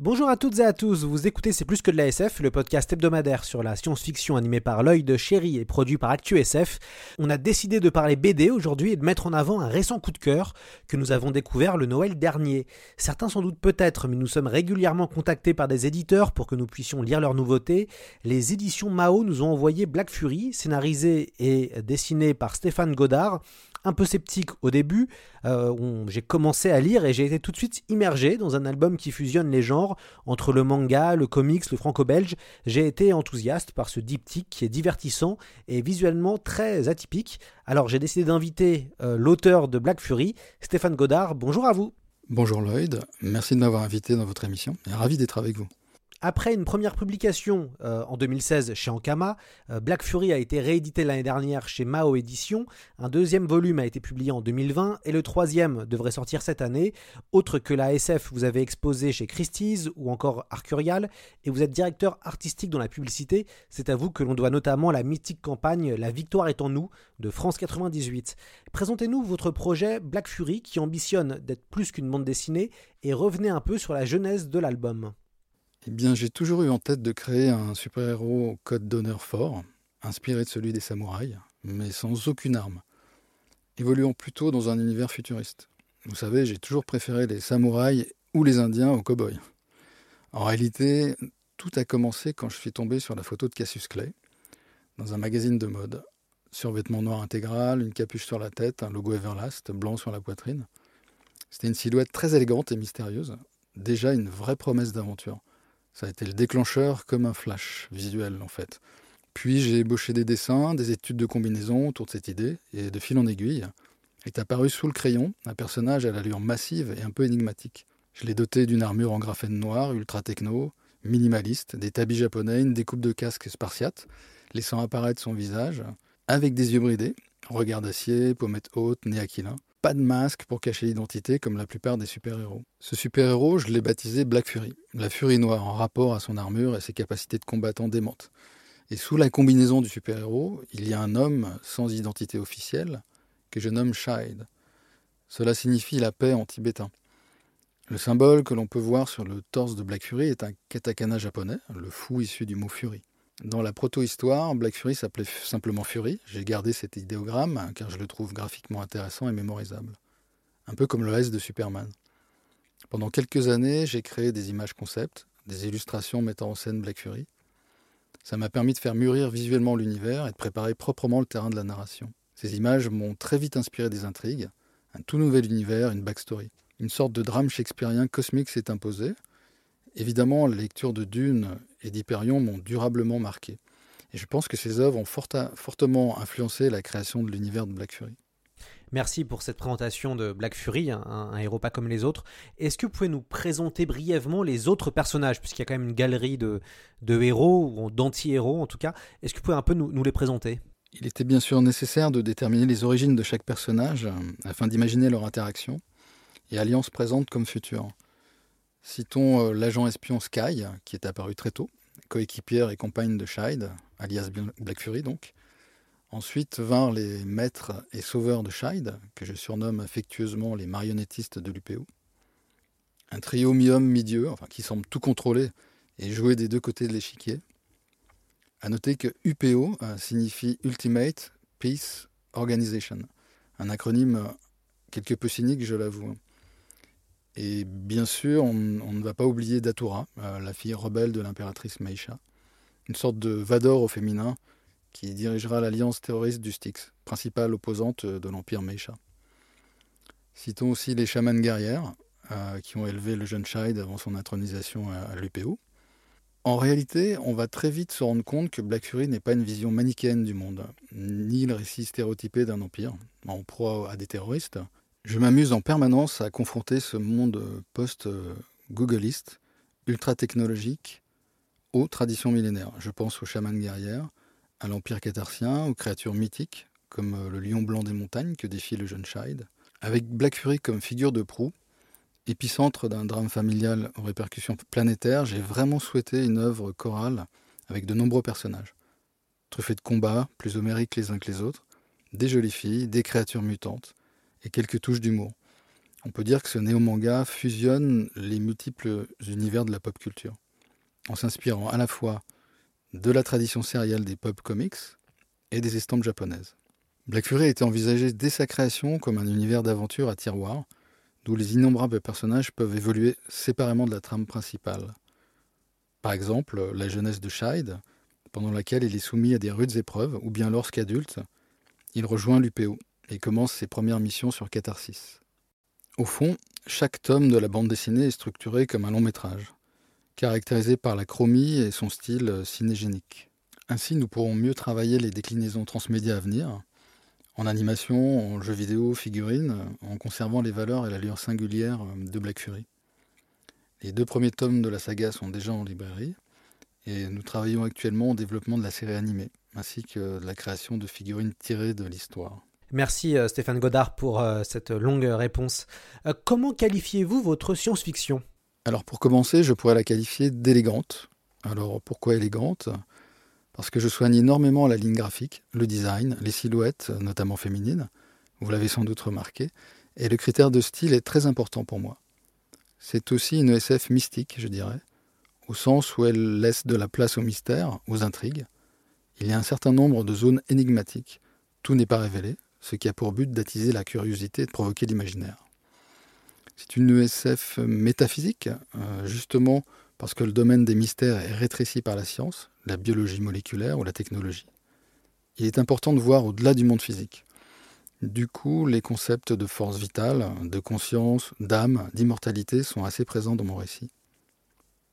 Bonjour à toutes et à tous, vous écoutez C'est plus que de la SF, le podcast hebdomadaire sur la science-fiction animé par l'œil de chéri et produit par ActuSF. On a décidé de parler BD aujourd'hui et de mettre en avant un récent coup de cœur que nous avons découvert le Noël dernier. Certains sans doute peut-être, mais nous sommes régulièrement contactés par des éditeurs pour que nous puissions lire leurs nouveautés. Les éditions Mao nous ont envoyé Black Fury, scénarisé et dessiné par Stéphane Godard, un peu sceptique au début. Euh, j'ai commencé à lire et j'ai été tout de suite immergé dans un album qui fusionne les genres entre le manga, le comics, le franco-belge. J'ai été enthousiaste par ce diptyque qui est divertissant et visuellement très atypique. Alors j'ai décidé d'inviter euh, l'auteur de Black Fury, Stéphane Godard. Bonjour à vous. Bonjour Lloyd, merci de m'avoir invité dans votre émission et ravi d'être avec vous. Après une première publication euh, en 2016 chez Ankama, euh, Black Fury a été réédité l'année dernière chez Mao Édition, un deuxième volume a été publié en 2020 et le troisième devrait sortir cette année. Autre que la SF, vous avez exposé chez Christie's ou encore Arcurial et vous êtes directeur artistique dans la publicité. C'est à vous que l'on doit notamment la mythique campagne La victoire est en nous de France 98. Présentez-nous votre projet Black Fury qui ambitionne d'être plus qu'une bande dessinée et revenez un peu sur la genèse de l'album. Eh j'ai toujours eu en tête de créer un super-héros code d'honneur fort, inspiré de celui des samouraïs, mais sans aucune arme, évoluant plutôt dans un univers futuriste. Vous savez, j'ai toujours préféré les samouraïs ou les Indiens aux cow-boys. En réalité, tout a commencé quand je suis tombé sur la photo de Cassius Clay, dans un magazine de mode. Survêtement noir intégral, une capuche sur la tête, un logo Everlast blanc sur la poitrine. C'était une silhouette très élégante et mystérieuse, déjà une vraie promesse d'aventure. Ça a été le déclencheur comme un flash visuel en fait. Puis j'ai ébauché des dessins, des études de combinaison autour de cette idée, et de fil en aiguille, est apparu sous le crayon un personnage à l'allure massive et un peu énigmatique. Je l'ai doté d'une armure en graphène noir, ultra techno, minimaliste, des tabis japonais, une découpe de casque spartiate, laissant apparaître son visage, avec des yeux bridés, regard d'acier, pommettes hautes, nez aquilin pas de masque pour cacher l'identité comme la plupart des super-héros. Ce super-héros, je l'ai baptisé Black Fury, la furie noire en rapport à son armure et ses capacités de combattant démentes. Et sous la combinaison du super-héros, il y a un homme sans identité officielle que je nomme Shide. Cela signifie la paix en tibétain. Le symbole que l'on peut voir sur le torse de Black Fury est un katakana japonais, le fou issu du mot Fury. Dans la proto-histoire, Black Fury s'appelait simplement Fury. J'ai gardé cet idéogramme hein, car je le trouve graphiquement intéressant et mémorisable. Un peu comme le S de Superman. Pendant quelques années, j'ai créé des images concept, des illustrations mettant en scène Black Fury. Ça m'a permis de faire mûrir visuellement l'univers et de préparer proprement le terrain de la narration. Ces images m'ont très vite inspiré des intrigues, un tout nouvel univers, une backstory. Une sorte de drame shakespearien cosmique s'est imposé, Évidemment, la lecture de Dune et d'Hyperion m'ont durablement marqué. Et je pense que ces œuvres ont fortement influencé la création de l'univers de Black Fury. Merci pour cette présentation de Black Fury, un, héros pas comme les autres. Est-ce que vous pouvez nous présenter brièvement les autres personnages, puisqu'il y a quand même une galerie de, héros, ou d'anti-héros en tout cas. Est-ce que vous pouvez un peu nous les présenter? Il était bien sûr nécessaire de déterminer les origines de chaque personnage, euh, afin d'imaginer leur interaction et alliance présente comme future. Citons euh, l'agent espion Sky, qui est apparu très tôt, coéquipière et compagne de Shide, alias Black Fury donc. Ensuite vinrent les maîtres et sauveurs de Shide, que je surnomme affectueusement les marionnettistes de l'UPO. Un trio mi-homme, mi-dieu, enfin, qui semble tout contrôler et jouer des deux côtés de l'échiquier. À noter que UPO euh, signifie Ultimate Peace Organization, un acronyme euh, quelque peu cynique, je l'avoue. Et bien sûr, on, ne va pas oublier Datura, euh, la fille rebelle de l'impératrice Meisha, une sorte de Vador au féminin qui dirigera l'alliance terroriste du Styx, principale opposante de l'empire Meisha. Citons aussi les chamans guerrières, euh, qui ont élevé le jeune Shide avant son intronisation à, l'UPO. En réalité, on va très vite se rendre compte que Black Fury n'est pas une vision manichéenne du monde, ni le récit stéréotypé d'un empire, en proie à des terroristes. Je m'amuse en permanence à confronter ce monde post-googliste, ultra technologique, aux traditions millénaires. Je pense aux chamans guerrières, à l'empire catharsien, aux créatures mythiques, comme le lion blanc des montagnes que défie le jeune Scheid. Avec Black Fury comme figure de proue, épicentre d'un drame familial aux répercussions planétaires, j'ai vraiment souhaité une œuvre chorale avec de nombreux personnages. Truffés de combats, plus homériques les uns que les autres, des jolies filles, des créatures mutantes et quelques touches d'humour. On peut dire que ce néo-manga fusionne les multiples univers de la pop culture, en s'inspirant à la fois de la tradition sérielle des pop comics et des estampes japonaises. Black Fury a été envisagé dès sa création comme un univers d'aventure à tiroir, d'où les innombrables personnages peuvent évoluer séparément de la trame principale. Par exemple, la jeunesse de Scheid, pendant laquelle il est soumis à des rudes épreuves, ou bien lorsqu'adulte, il rejoint l'UPO et commence ses premières missions sur Catharsis. Au fond, chaque tome de la bande dessinée est structuré comme un long métrage, caractérisé par la chromie et son style cinégénique. Ainsi, nous pourrons mieux travailler les déclinaisons transmédia à venir, en animation, en jeux vidéo, figurines, en conservant les valeurs et l'allure singulière de Black Fury. Les deux premiers tomes de la saga sont déjà en librairie, et nous travaillons actuellement au développement de la série animée, ainsi que de la création de figurines tirées de l'histoire. Merci euh, Stéphane Godard pour euh, cette longue réponse. Euh, comment qualifiez-vous votre science-fiction? Alors pour commencer, je pourrais la qualifier d'élégante. Alors pourquoi élégante? Parce que je soigne énormément la ligne graphique, le design, les silhouettes, notamment féminines, vous l'avez sans doute remarqué, et le critère de style est très important pour moi. C'est aussi une SF mystique, je dirais, au sens où elle laisse de la place au mystère, aux intrigues. Il y a un certain nombre de zones énigmatiques. Tout n'est pas révélé, ce qui a pour but d'attiser la curiosité et de provoquer l'imaginaire. C'est une ESF métaphysique, euh, justement parce que le domaine des mystères est rétréci par la science, la biologie moléculaire ou la technologie. Il est important de voir au-delà du monde physique. Du coup, les concepts de force vitale, de conscience, d'âme, d'immortalité sont assez présents dans mon récit.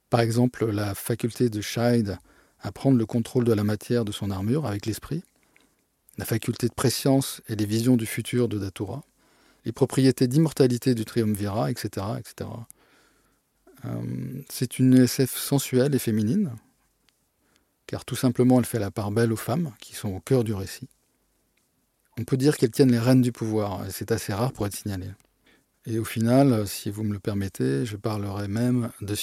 Par exemple, la faculté de Scheid à prendre le contrôle de la matière de son armure avec l'esprit, la faculté de préscience et les visions du futur de Datura, les propriétés d'immortalité du triumvirat, etc. etc. Euh, c'est une SF sensuelle et féminine, car tout simplement elle fait la part belle aux femmes qui sont au cœur du récit. On peut dire qu'elles tiennent les rênes du pouvoir, et c'est assez rare pour être signalé. Et au final, si vous me le permettez, je parlerai même de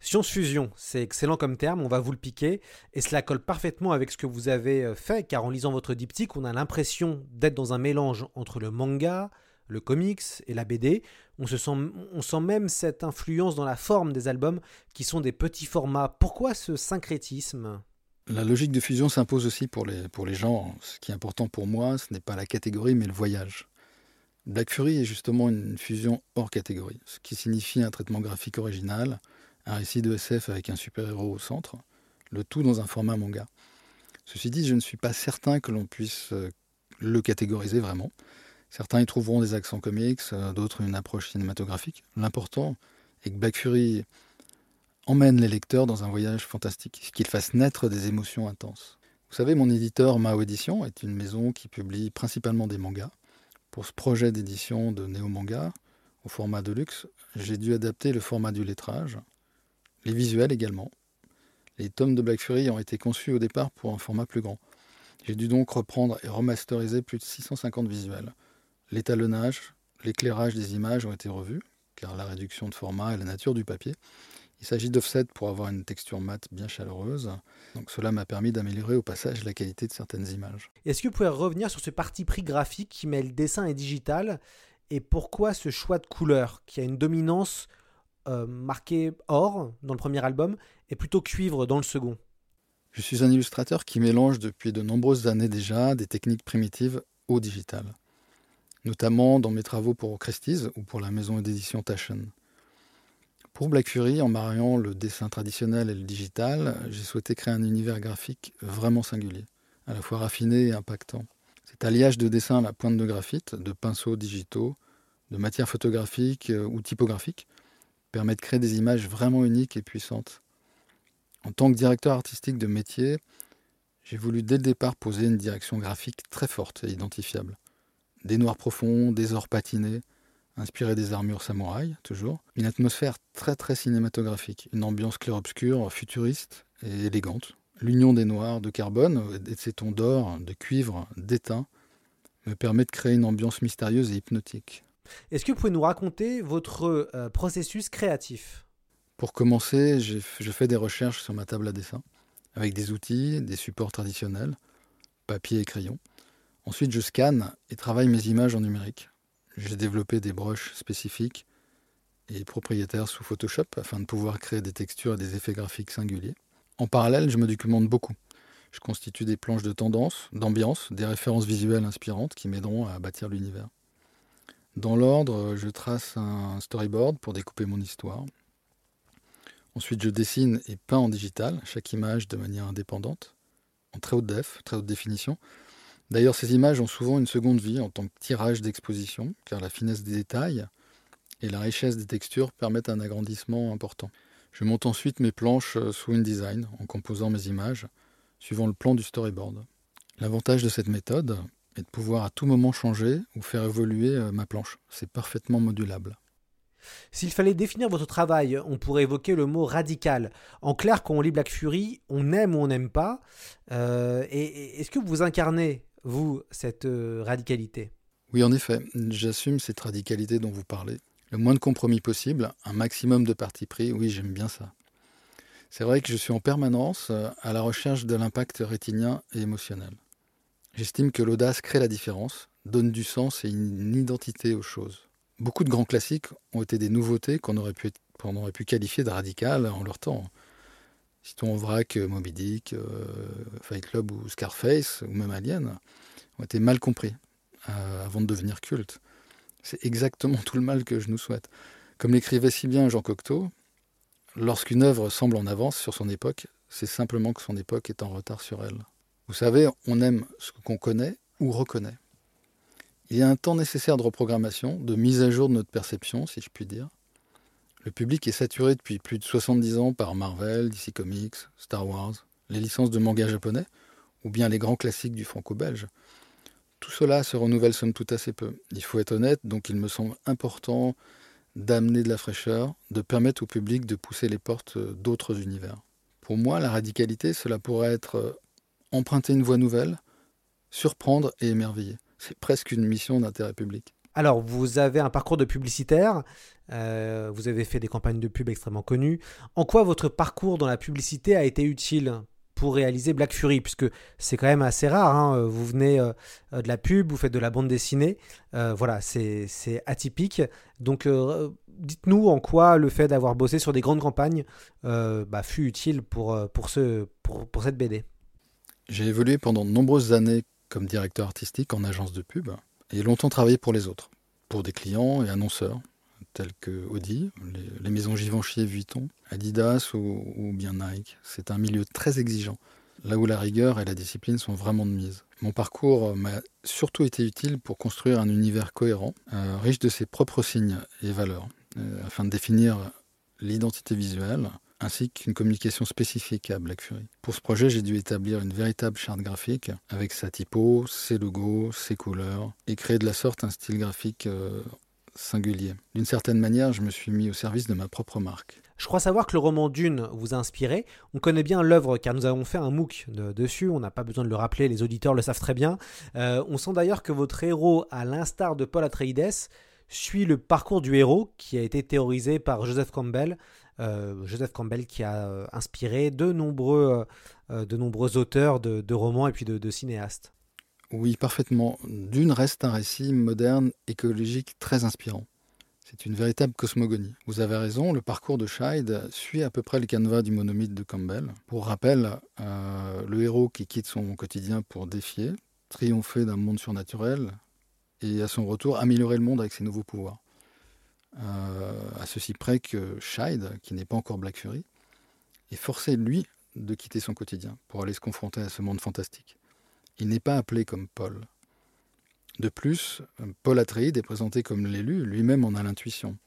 science-fusion. Science-fusion, c'est excellent comme terme, on va vous le piquer, et cela colle parfaitement avec ce que vous avez euh, fait, car en lisant votre diptyque, on a l'impression d'être dans un mélange entre le manga, le comics et la BD. On, se sent, on sent même cette influence dans la forme des albums, qui sont des petits formats. Pourquoi ce syncrétisme? La logique de fusion s'impose aussi pour les, pour les gens. Ce qui est important pour moi, ce n'est pas la catégorie, mais le voyage. Black Fury est justement une fusion hors catégorie, ce qui signifie un traitement graphique original, un récit de SF avec un super-héros au centre, le tout dans un format manga. Ceci dit, je ne suis pas certain que l'on puisse euh, le catégoriser vraiment. Certains y trouveront des accents comics, euh, d'autres une approche cinématographique. L'important est que Black Fury emmène les lecteurs dans un voyage fantastique, qu'il fasse naître des émotions intenses. Vous savez, mon éditeur Mao Édition est une maison qui publie principalement des mangas. Pour ce projet d'édition de Néo Manga, au format de luxe, j'ai dû adapter le format du lettrage, les visuels également. Les tomes de Black Fury ont été conçus au départ pour un format plus grand. J'ai dû donc reprendre et remasteriser plus de 650 visuels. L'étalonnage, l'éclairage des images ont été revus, car la réduction de format et la nature du papier. Il s'agit d'offset pour avoir une texture mate bien chaleureuse. Cela m'a permis d'améliorer au passage la qualité de certaines images. Est-ce que vous pouvez revenir sur ce parti pris graphique qui mêle dessin et digital? Et pourquoi ce choix de couleur qui a une dominance euh, marqué or dans le premier album et plutôt cuivre dans le second Je suis un illustrateur qui mélange depuis de nombreuses années déjà des techniques primitives au digital, notamment dans mes travaux pour Christie's ou pour la maison d'édition Taschen. Pour Black Fury, en mariant le dessin traditionnel et le digital, j'ai souhaité créer un univers graphique vraiment singulier, à la fois raffiné et impactant. Cet alliage de dessin à la pointe de graphite, de pinceaux digitaux, de matières photographiques euh, ou typographiques permet de créer des images vraiment uniques et puissantes. En tant que directeur artistique de métier, j'ai voulu dès le départ poser une direction graphique très forte et identifiable. Des noirs profonds, des ors patinés, inspirés des armures samouraïs, toujours. Une atmosphère très très cinématographique, une ambiance clair-obscur, futuriste et élégante. L'union des noirs de carbone et de ces tons d'or, de cuivre, d'étain me permet de créer une ambiance mystérieuse et hypnotique. Est-ce que vous pouvez nous raconter votre euh, processus créatif? Pour commencer, je fais des recherches sur ma table à dessin, avec des outils, des supports traditionnels, papier et crayon. Ensuite, je scanne et travaille mes images en numérique. J'ai développé des broches spécifiques et propriétaires sous Photoshop afin de pouvoir créer des textures et des effets graphiques singuliers. En parallèle, je me documente beaucoup. Je constitue des planches de tendance, d'ambiance, des références visuelles inspirantes qui m'aideront à bâtir l'univers. Dans l'ordre, je trace un storyboard pour découper mon histoire. Ensuite, je dessine et peins en digital chaque image de manière indépendante, en très haute def, très haute définition. D'ailleurs, ces images ont souvent une seconde vie en tant que tirage d'exposition, car la finesse des détails et la richesse des textures permettent un agrandissement important. Je monte ensuite mes planches sous InDesign en composant mes images suivant le plan du storyboard. L'avantage de cette méthode est de pouvoir à tout moment changer ou faire évoluer euh, ma planche. C'est parfaitement modulable. S'il fallait définir votre travail, on pourrait évoquer le mot radical. En clair, quand on lit Black Fury, on aime ou on n'aime pas. Euh, et, est-ce que vous incarnez, vous, cette euh, radicalité? Oui, en effet, j'assume cette radicalité dont vous parlez. Le moins de compromis possible, un maximum de parti pris, oui, j'aime bien ça. C'est vrai que je suis en permanence à la recherche de l'impact rétinien et émotionnel. J'estime que l'audace crée la différence, donne du sens et une identité aux choses. Beaucoup de grands classiques ont été des nouveautés qu'on aurait pu, qualifier de radicales en leur temps. Citons en vrac euh, Moby Dick, euh, Fight Club ou Scarface, ou même Alien, ont été mal compris avant de devenir cultes. C'est exactement tout le mal que je nous souhaite. Comme l'écrivait si bien Jean Cocteau, Lorsqu'une œuvre semble en avance sur son époque, c'est simplement que son époque est en retard sur elle. Vous savez, on aime ce qu'on connaît ou reconnaît. Il y a un temps nécessaire de reprogrammation, de mise à jour de notre perception, si je puis dire. Le public est saturé depuis plus de 70 ans par Marvel, DC Comics, Star Wars, les licences de manga japonais, ou bien les grands classiques du franco-belge. Tout cela se renouvelle somme toute assez peu. Il faut être honnête, donc il me semble important d'amener de la fraîcheur, de permettre au public de pousser les portes d'autres univers. Pour moi, la radicalité, cela pourrait être emprunter une voie nouvelle, surprendre et émerveiller. C'est presque une mission d'intérêt public. Alors, vous avez un parcours de publicitaire, euh, vous avez fait des campagnes de pub extrêmement connues. En quoi votre parcours dans la publicité a été utile pour réaliser Black Fury, puisque c'est quand même assez rare. Hein. Vous venez euh, de la pub, vous faites de la bande dessinée. Euh, voilà, c'est atypique. Donc, euh, dites-nous en quoi le fait d'avoir bossé sur des grandes campagnes bah, fut utile pour, pour, ce, pour, pour cette BD. J'ai évolué pendant de nombreuses années comme directeur artistique en agence de pub et longtemps travaillé pour les autres, pour des clients et annonceurs tels que Audi, les, maisons Givenchy Vuitton, Adidas ou, ou bien Nike. C'est un milieu très exigeant, là où la rigueur et la discipline sont vraiment de mise. Mon parcours m'a surtout été utile pour construire un univers cohérent, euh, riche de ses propres signes et valeurs, euh, afin de définir l'identité visuelle, ainsi qu'une communication spécifique à Black Fury. Pour ce projet, j'ai dû établir une véritable charte graphique avec sa typo, ses logos, ses couleurs, et créer de la sorte un style graphique euh, singulier. D'une certaine manière, je me suis mis au service de ma propre marque. Je crois savoir que le roman Dune vous a inspiré. On connaît bien l'œuvre car nous avons fait un MOOC dessus, on n'a pas besoin de le rappeler, les auditeurs le savent très bien. Euh, on sent d'ailleurs que votre héros, à l'instar de Paul Atreides, suit le parcours du héros qui a été théorisé par Joseph Campbell. Euh, Joseph Campbell qui a euh, inspiré de nombreux, de nombreux auteurs de, romans et puis de cinéastes. Oui, parfaitement. Dune reste un récit moderne, écologique, très inspirant. C'est une véritable cosmogonie. Vous avez raison, le parcours de Scheid suit à peu près le canevas du monomythe de Campbell. Pour rappel, euh, le héros qui quitte son quotidien pour défier, triompher d'un monde surnaturel et à son retour améliorer le monde avec ses nouveaux pouvoirs. Euh, à ceci près que Scheid, qui n'est pas encore Black Fury, est forcé, lui, de quitter son quotidien pour aller se confronter à ce monde fantastique. Il n'est pas appelé comme Paul. De plus, Paul Atreides est présenté comme l'élu, lui-même en a l'intuition.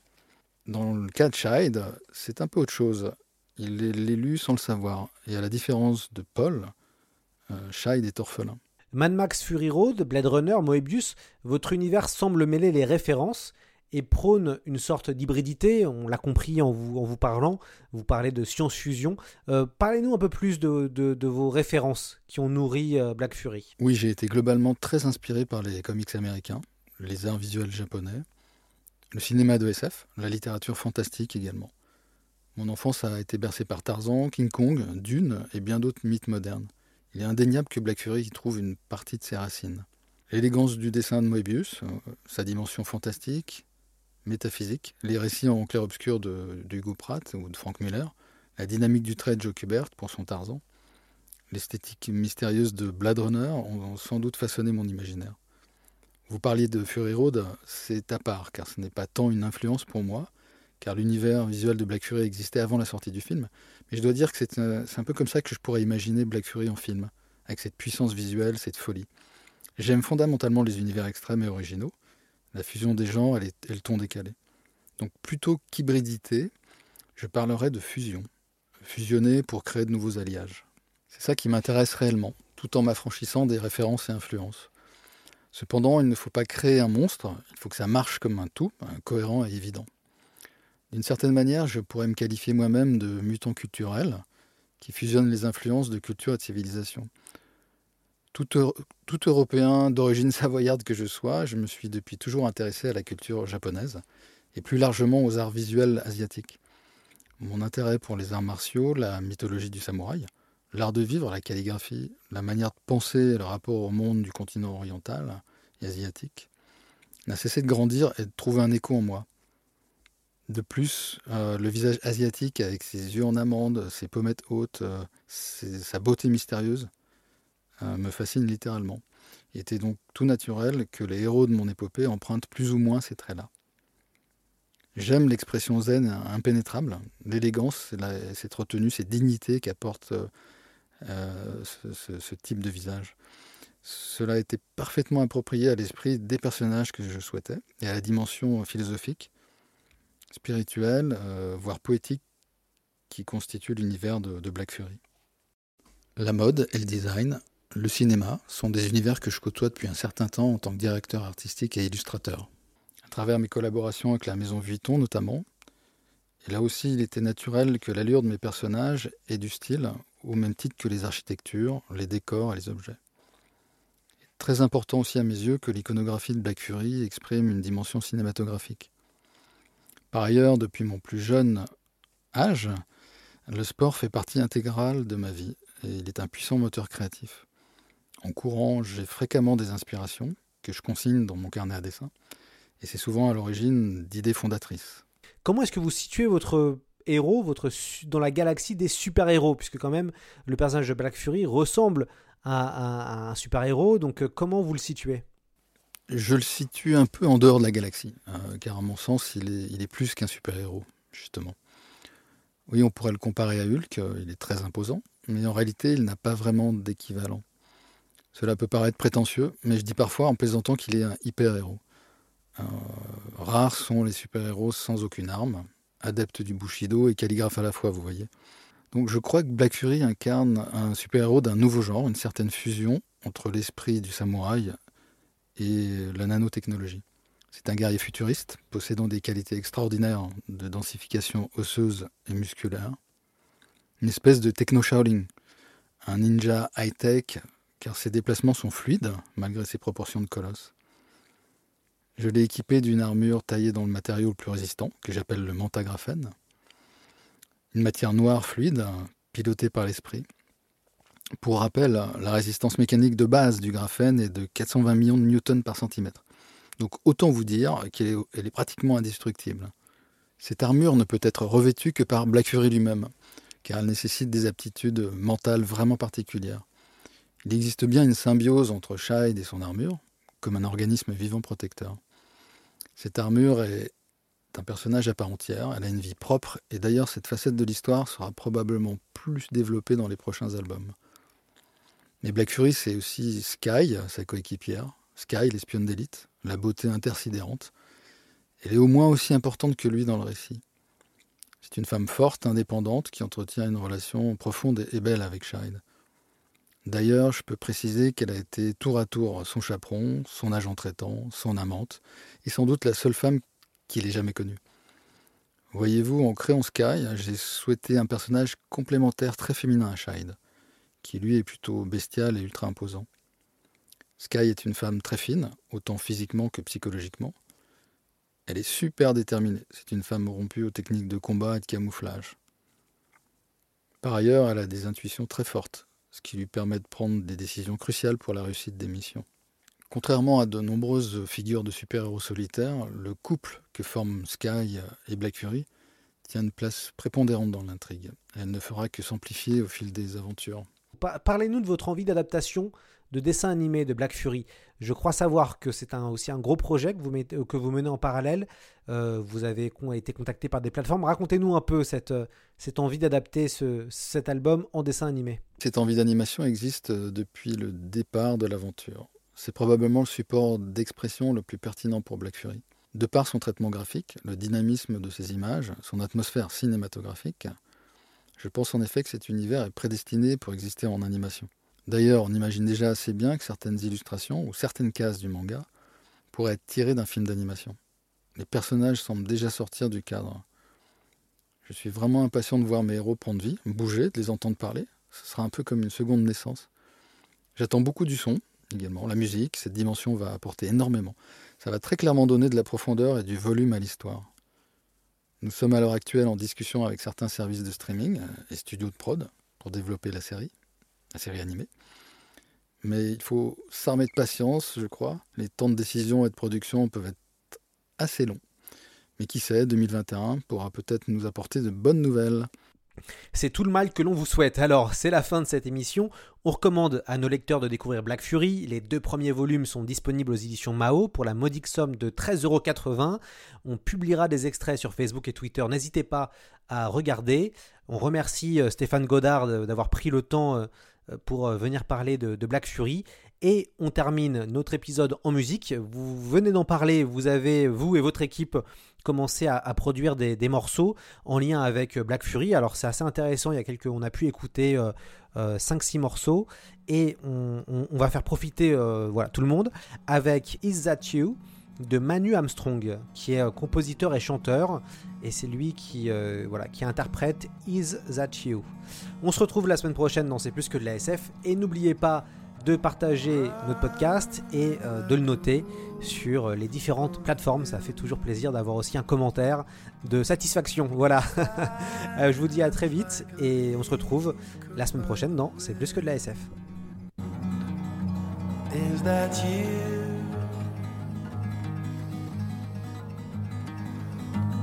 Dans le cas de Scheid, c'est un peu autre chose. il l'élu sans le savoir. Et à la différence de Paul, euh, Scheid est orphelin. Mad Max Fury Road, Blade Runner, Moebius, votre univers semble mêler les références et prône une sorte d'hybridité, on l'a compris en vous, en vous parlant, vous parlez de science-fusion. Euh, parlez-nous un peu plus de, de, vos références qui ont nourri euh, Black Fury. Oui, j'ai été globalement très inspiré par les comics américains, les arts visuels japonais, le cinéma de la littérature fantastique également. Mon enfance a été bercée par Tarzan, King Kong, Dune et bien d'autres mythes modernes. Il est indéniable que Black Fury y trouve une partie de ses racines. L'élégance du dessin de Moebius, euh, sa dimension fantastique, métaphysique, les récits en clair-obscur de, Hugo Pratt ou de Frank Miller, la dynamique du trait de Joe Kubert pour son Tarzan, l'esthétique mystérieuse de Blade Runner ont sans doute façonné mon imaginaire. Vous parliez de Fury Road, c'est à part, car ce n'est pas tant une influence pour moi, car l'univers visuel de Black Fury existait avant la sortie du film, mais je dois dire que c'est un, peu comme ça que je pourrais imaginer Black Fury en film, avec cette puissance visuelle, cette folie. J'aime fondamentalement les univers extrêmes et originaux, la fusion des genres et, le ton décalé. Donc plutôt qu'hybridité, je parlerai de fusion, fusionner pour créer de nouveaux alliages. C'est ça qui m'intéresse réellement, tout en m'affranchissant des références et influences. Cependant, il ne faut pas créer un monstre, il faut que ça marche comme un tout, cohérent et évident. D'une certaine manière, je pourrais me qualifier moi-même de mutant culturel, qui fusionne les influences de culture et de civilisation. Tout, Européen d'origine savoyarde que je sois, je me suis depuis toujours intéressé à la culture japonaise, et plus largement aux arts visuels asiatiques. Mon intérêt pour les arts martiaux, la mythologie du samouraï, L'art de vivre, la calligraphie, la manière de penser et le rapport au monde du continent oriental et asiatique n'a cessé de grandir et de trouver un écho en moi. De plus, euh, le visage asiatique avec ses yeux en amande, ses pommettes hautes, euh, sa beauté mystérieuse me fascine littéralement. Il était donc tout naturel que les héros de mon épopée empruntent plus ou moins ces traits-là. J'aime l'expression zen impénétrable, l'élégance, cette retenue, cette dignité qu'apporte euh, ce, type de visage. Cela était parfaitement approprié à l'esprit des personnages que je souhaitais et à la dimension philosophique, spirituelle, euh, voire poétique qui constitue l'univers de, de Black Fury. La mode et le design, le cinéma sont des univers que je côtoie depuis un certain temps en tant que directeur artistique et illustrateur. À travers mes collaborations avec la maison Vuitton notamment, et là aussi il était naturel que l'allure de mes personnages ait du style au même titre que les architectures, les décors et les objets. Très important aussi à mes yeux que l'iconographie de Black Fury exprime une dimension cinématographique. Par ailleurs, depuis mon plus jeune âge, le sport fait partie intégrale de ma vie et il est un puissant moteur créatif. En courant, j'ai fréquemment des inspirations que je consigne dans mon carnet à dessin et c'est souvent à l'origine d'idées fondatrices. Comment est-ce que vous situez votre héros, votre dans la galaxie des super-héros, puisque quand même le personnage de Black Fury ressemble à, un super-héros, donc euh, comment vous le situez? Je le situe un peu en dehors de la galaxie, euh, car à mon sens, il est, il est plus qu'un super-héros, justement. Oui, on pourrait le comparer à Hulk, euh, il est très imposant, mais en réalité, il n'a pas vraiment d'équivalent. Cela peut paraître prétentieux, mais je dis parfois en plaisantant qu'il est un hyper-héros. rares sont les super-héros sans aucune arme, adepte du Bushido et calligraphe à la fois, vous voyez. Donc je crois que Black Fury incarne un super-héros d'un nouveau genre, une certaine fusion entre l'esprit du samouraï et la nanotechnologie. C'est un guerrier futuriste, possédant des qualités extraordinaires de densification osseuse et musculaire. Une espèce de techno-Shaolin, un ninja high-tech, car ses déplacements sont fluides, malgré ses proportions de colosse. Je l'ai équipé d'une armure taillée dans le matériau le plus résistant, que j'appelle le mantagraphène. Une matière noire fluide, pilotée par l'esprit. Pour rappel, la résistance mécanique de base du graphène est de 420 millions de newtons par centimètre. Donc autant vous dire qu'elle est, pratiquement indestructible. Cette armure ne peut être revêtue que par Black Fury lui-même, car elle nécessite des aptitudes mentales vraiment particulières. Il existe bien une symbiose entre Shide et son armure, comme un organisme vivant protecteur. Cette armure est un personnage à part entière, elle a une vie propre, et d'ailleurs cette facette de l'histoire sera probablement plus développée dans les prochains albums. Mais Black Fury, c'est aussi Sky, sa coéquipière, Sky, l'espionne d'élite, la beauté intersidérante. Elle est au moins aussi importante que lui dans le récit. C'est une femme forte, indépendante, qui entretient une relation profonde et belle avec Shide. D'ailleurs, je peux préciser qu'elle a été tour à tour son chaperon, son agent traitant, son amante, et sans doute la seule femme qu'il ait jamais connue. Voyez-vous, en créant Sky, j'ai souhaité un personnage complémentaire très féminin à Shide, qui lui est plutôt bestial et ultra imposant. Sky est une femme très fine, autant physiquement que psychologiquement. Elle est super déterminée. C'est une femme rompue aux techniques de combat et de camouflage. Par ailleurs, elle a des intuitions très fortes, ce qui lui permet de prendre des décisions cruciales pour la réussite des missions. Contrairement à de nombreuses figures de super-héros solitaires, le couple que forment Sky et Black Fury tient une place prépondérante dans l'intrigue. Elle ne fera que s'amplifier au fil des aventures. Parlez-nous de votre envie d'adaptation de dessin animé de Black Fury. Je crois savoir que c'est aussi un gros projet que vous, vous menez en parallèle. Euh, vous avez été contacté par des plateformes. Racontez-nous un peu cette, cette envie d'adapter ce, cet album en dessin animé. Cette envie d'animation existe depuis le départ de l'aventure. C'est probablement le support d'expression le plus pertinent pour Black Fury. De par son traitement graphique, le dynamisme de ses images, son atmosphère cinématographique, je pense en effet que cet univers est prédestiné pour exister en animation. D'ailleurs, on imagine déjà assez bien que certaines illustrations ou certaines cases du manga pourraient être tirées d'un film d'animation. Les personnages semblent déjà sortir du cadre. Je suis vraiment impatient de voir mes héros prendre vie, bouger, de les entendre parler. Ce sera un peu comme une seconde naissance. J'attends beaucoup du son, également. La musique, cette dimension va apporter énormément. Ça va très clairement donner de la profondeur et du volume à l'histoire. Nous sommes à l'heure actuelle en discussion avec certains services de streaming et studios de prod pour développer la série, la série animée. Mais il faut s'armer de patience, je crois. Les temps de décision et de production peuvent être assez longs. Mais qui sait, 2021 pourra peut-être nous apporter de bonnes nouvelles. C'est tout le mal que l'on vous souhaite. Alors, c'est la fin de cette émission. On recommande à nos lecteurs de découvrir Black Fury. Les deux premiers volumes sont disponibles aux éditions Mao pour la modique somme de 13,80€. On publiera des extraits sur Facebook et Twitter. N'hésitez pas à regarder. On remercie euh, Stéphane Godard d'avoir pris le temps euh, pour euh, venir parler de, Black Fury. Et on termine notre épisode en musique. Vous venez d'en parler, vous avez, vous et votre équipe, commencé à, produire des, morceaux en lien avec Black Fury. Alors c'est assez intéressant, il y a quelques, on a pu écouter 5-6 euh, morceaux et on, va faire profiter voilà, tout le monde avec Is That You? De Manu Armstrong, qui est compositeur et chanteur, et c'est lui qui, euh, qui interprète Is That You. On se retrouve la semaine prochaine dans C'est plus que de la SF, et n'oubliez pas de partager notre podcast et euh, de le noter sur les différentes plateformes. Ça fait toujours plaisir d'avoir aussi un commentaire de satisfaction. Voilà. Euh, je vous dis à très vite et on se retrouve la semaine prochaine dans C'est plus que de la SF. Is that you?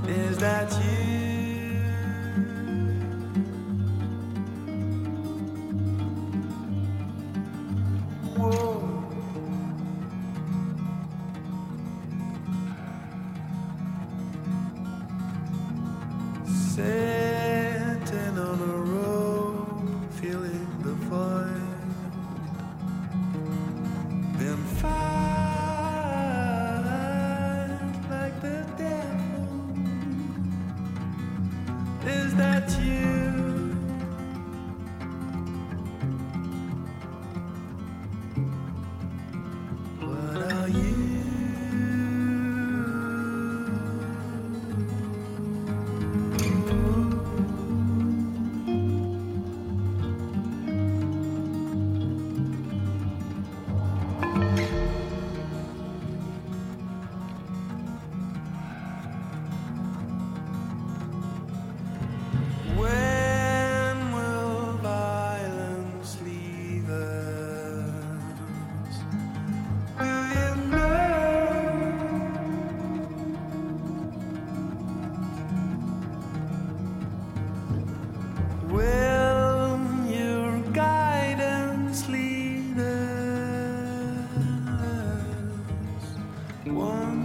Is that you? One